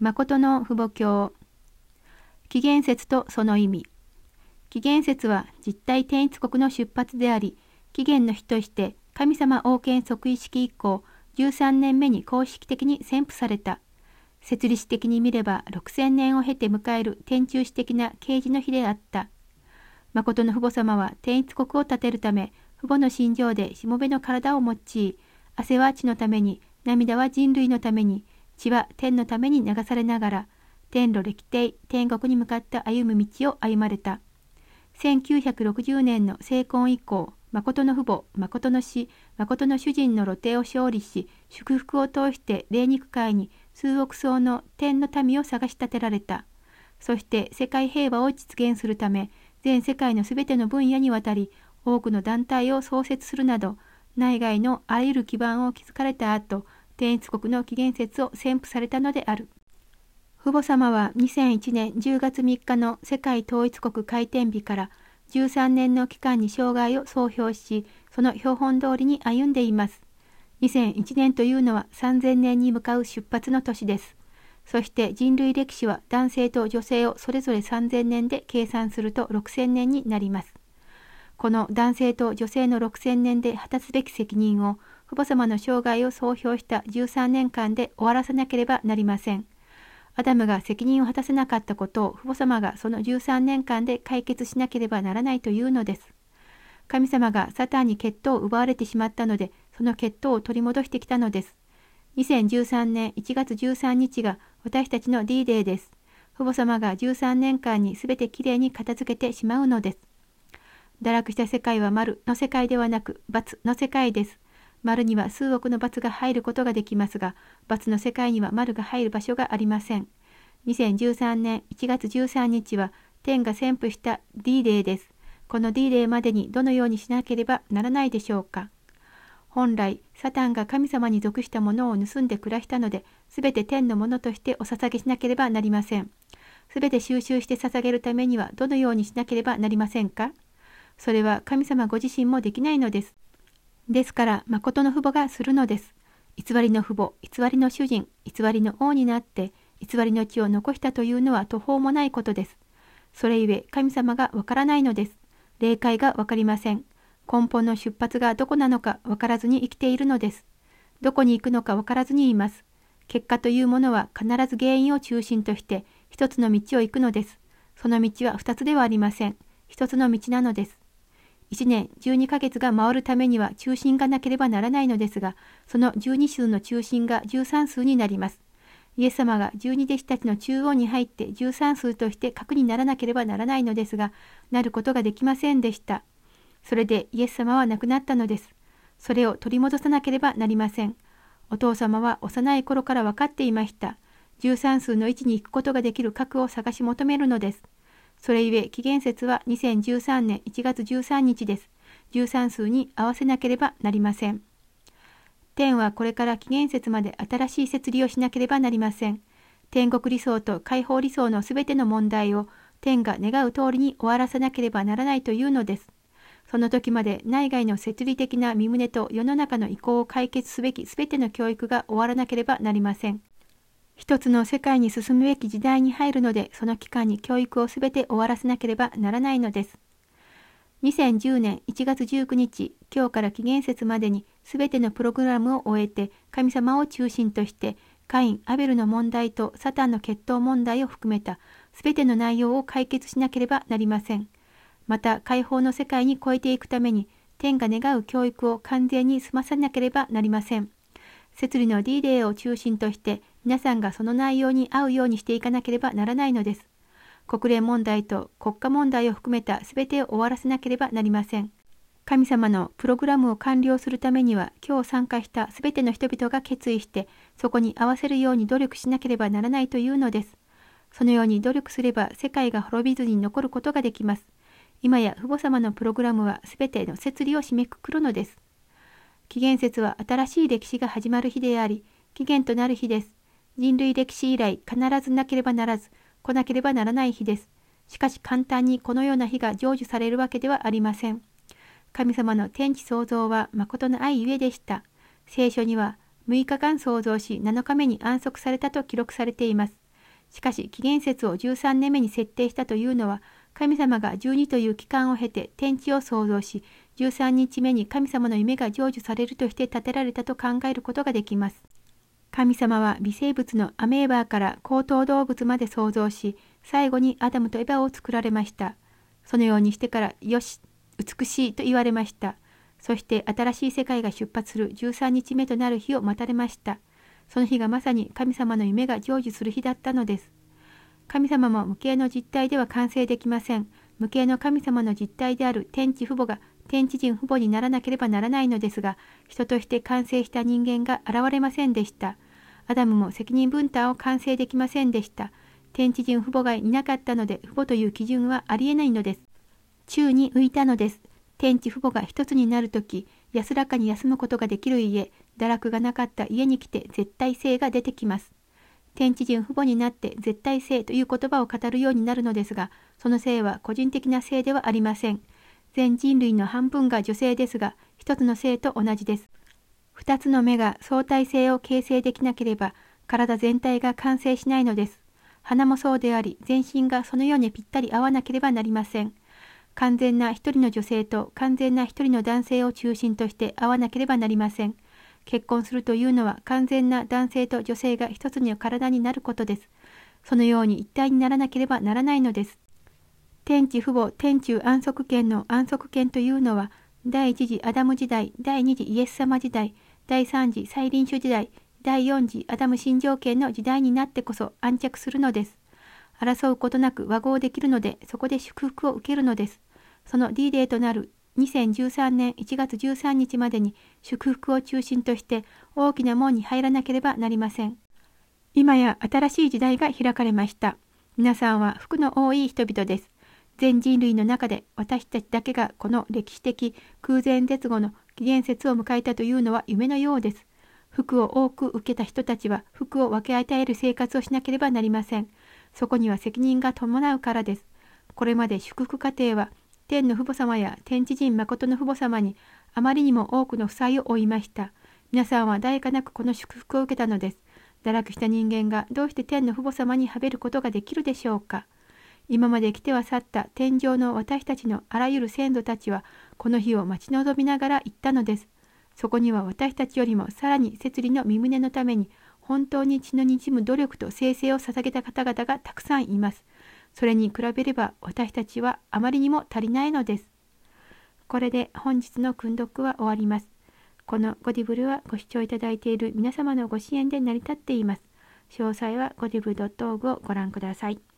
誠の父母教。起源説とその意味。起源説は実体転出国の出発であり起源の日として神様王権即位式以降13年目に公式的に宣布された。設立的に見れば6000年を経て迎える天中史的な啓示の日であった。誠の父母様は転出国を立てるため父母の心情でしもべの体を用い汗は地のために涙は人類のために血は天のために流されながら天路歴帝天国に向かって歩む道を歩まれた。1960年の成婚以降誠の父母誠の死誠の主人の露呈を勝利し祝福を通して霊肉界に数億層の天の民を探し立てられた。そして世界平和を実現するため全世界のすべての分野にわたり多くの団体を創設するなど内外のあらゆる基盤を築かれた後天一国の起源説を宣布されたのである。父母様は2001年10月3日の世界統一国開店日から13年の期間に生涯を総評し、その標本通りに歩んでいます。2001年というのは3000年に向かう出発の年です。そして人類歴史は男性と女性をそれぞれ3000年で計算すると6000年になります。この男性と女性の6000年で果たすべき責任を父母様の生涯を総評した13年間で終わらせなければなりません。アダムが責任を果たせなかったことを父母様がその13年間で解決しなければならないというのです。神様がサタンに血統を奪われてしまったので、その血統を取り戻してきたのです。2013年1月13日が私たちの D デーです。父母様が13年間に全てきれいに片付けてしまうのです。堕落した世界は丸の世界ではなく×の世界です。丸には数億の罰が入ることができますが、罰の世界には丸が入る場所がありません。2013年1月13日は天が宣布した D デーです。この D デーまでにどのようにしなければならないでしょうか。本来、サタンが神様に属したものを盗んで暮らしたので、すべて天のものとしてお捧げしなければなりません。すべて収集して捧げるためにはどのようにしなければなりませんかそれは神様ご自身もできないのです。ですから、誠の父母がするのです。偽りの父母、偽りの主人、偽りの王になって、偽りの血を残したというのは途方もないことです。それゆえ、神様がわからないのです。霊界がわかりません。根本の出発がどこなのかわからずに生きているのです。どこに行くのかわからずにいます。結果というものは必ず原因を中心として一つの道を行くのです。その道は二つではありません。一つの道なのです。1年12ヶ月が回るためには中心がなければならないのですが、その12数の中心が13数になります。イエス様が十二弟子たちの中央に入って13数として核にならなければならないのですが、なることができませんでした。それでイエス様は亡くなったのです。それを取り戻さなければなりません。お父様は幼い頃から分かっていました。13数の位置に行くことができる核を探し求めるのです。それゆえ紀元節は2013年1月13日です。13数に合わせなければなりません。天はこれから紀元節まで新しい設理をしなければなりません。天国理想と解放理想のすべての問題を天が願う通りに終わらせなければならないというのです。その時まで内外の設理的な身旨と世の中の意向を解決すべきすべての教育が終わらなければなりません。一つの世界に進むべき時代に入るので、その期間に教育をすべて終わらせなければならないのです。2010年1月19日、今日から紀元節までにすべてのプログラムを終えて、神様を中心として、カイン・アベルの問題とサタンの決闘問題を含めたすべての内容を解決しなければなりません。また、解放の世界に超えていくために、天が願う教育を完全に済まさなければなりません。摂理の D デーを中心として皆さんがその内容に合うようにしていかなければならないのです。国連問題と国家問題を含めた全てを終わらせなければなりません。神様のプログラムを完了するためには今日参加した全ての人々が決意してそこに合わせるように努力しなければならないというのです。そのように努力すれば世界が滅びずに残ることができます。今や父母様のプログラムは全ての摂理を締めくくるのです。紀元節は新しい歴史が始まる日であり、起源となる日です。人類歴史以来必ずなければならず、来なければならない日です。しかし簡単にこのような日が成就されるわけではありません。神様の天地創造は誠の愛ゆえでした。聖書には6日間創造し7日目に安息されたと記録されています。しかし紀元節を13年目に設定したというのは神様が12という期間を経て天地を創造し13日目に神様の夢が成就されるとして建てられたと考えることができます。神様は微生物のアメーバーから高等動物まで創造し最後にアダムとエバを作られました。そのようにしてからよし美しいと言われました。そして新しい世界が出発する13日目となる日を待たれました。その日がまさに神様の夢が成就する日だったのです。神様も無形の実体では完成できません。無形の神様の実体である天地父母が天地人父母にならなければならないのですが、人として完成した人間が現れませんでした。アダムも責任分担を完成できませんでした。天地人父母がいなかったので、父母という基準はありえないのです。宙に浮いたのです。天地父母が一つになるとき、安らかに休むことができる家、堕落がなかった家に来て絶対性が出てきます。天地人父母になって絶対性という言葉を語るようになるのですが、その性は個人的な性ではありません。全人類の半分が女性ですが、一つの性と同じです。二つの目が相対性を形成できなければ、体全体が完成しないのです。鼻もそうであり、全身がそのようにぴったり合わなければなりません。完全な一人の女性と完全な一人の男性を中心として会わなければなりません。結婚するというのは完全な男性と女性が一つの体になることです。そのように一体にならなければならないのです。天地父母天中安息権の安息権というのは、第一次アダム時代、第二次イエス様時代、第三次再臨主時代、第四次アダム新条権の時代になってこそ安着するのです。争うことなく和合できるので、そこで祝福を受けるのです。その D デーとなる2013年1月13日までに祝福を中心として大きな門に入らなければなりません。今や新しい時代が開かれました。皆さんは福の多い人々です。全人類の中で私たちだけがこの歴史的空前絶後の紀元節を迎えたというのは夢のようです。福を多く受けた人たちは福を分け与える生活をしなければなりません。そこには責任が伴うからです。これまで祝福家庭は天の父母様や天地人誠の父母様にあまりにも多くの負債を負いました。皆さんは代価なくこの祝福を受けたのです。堕落した人間がどうして天の父母様にはべることができるでしょうか。今まで来ては去った天上の私たちのあらゆる先祖たちはこの日を待ち望みながら行ったのです。そこには私たちよりもさらに摂理の身旨のために本当に血のにじむ努力と生成を捧げた方々がたくさんいます。それに比べれば私たちはあまりにも足りないのです。これで本日の訓読は終わります。このゴディブルはご視聴いただいている皆様のご支援で成り立っています。詳細はゴディブ .org をご覧ください。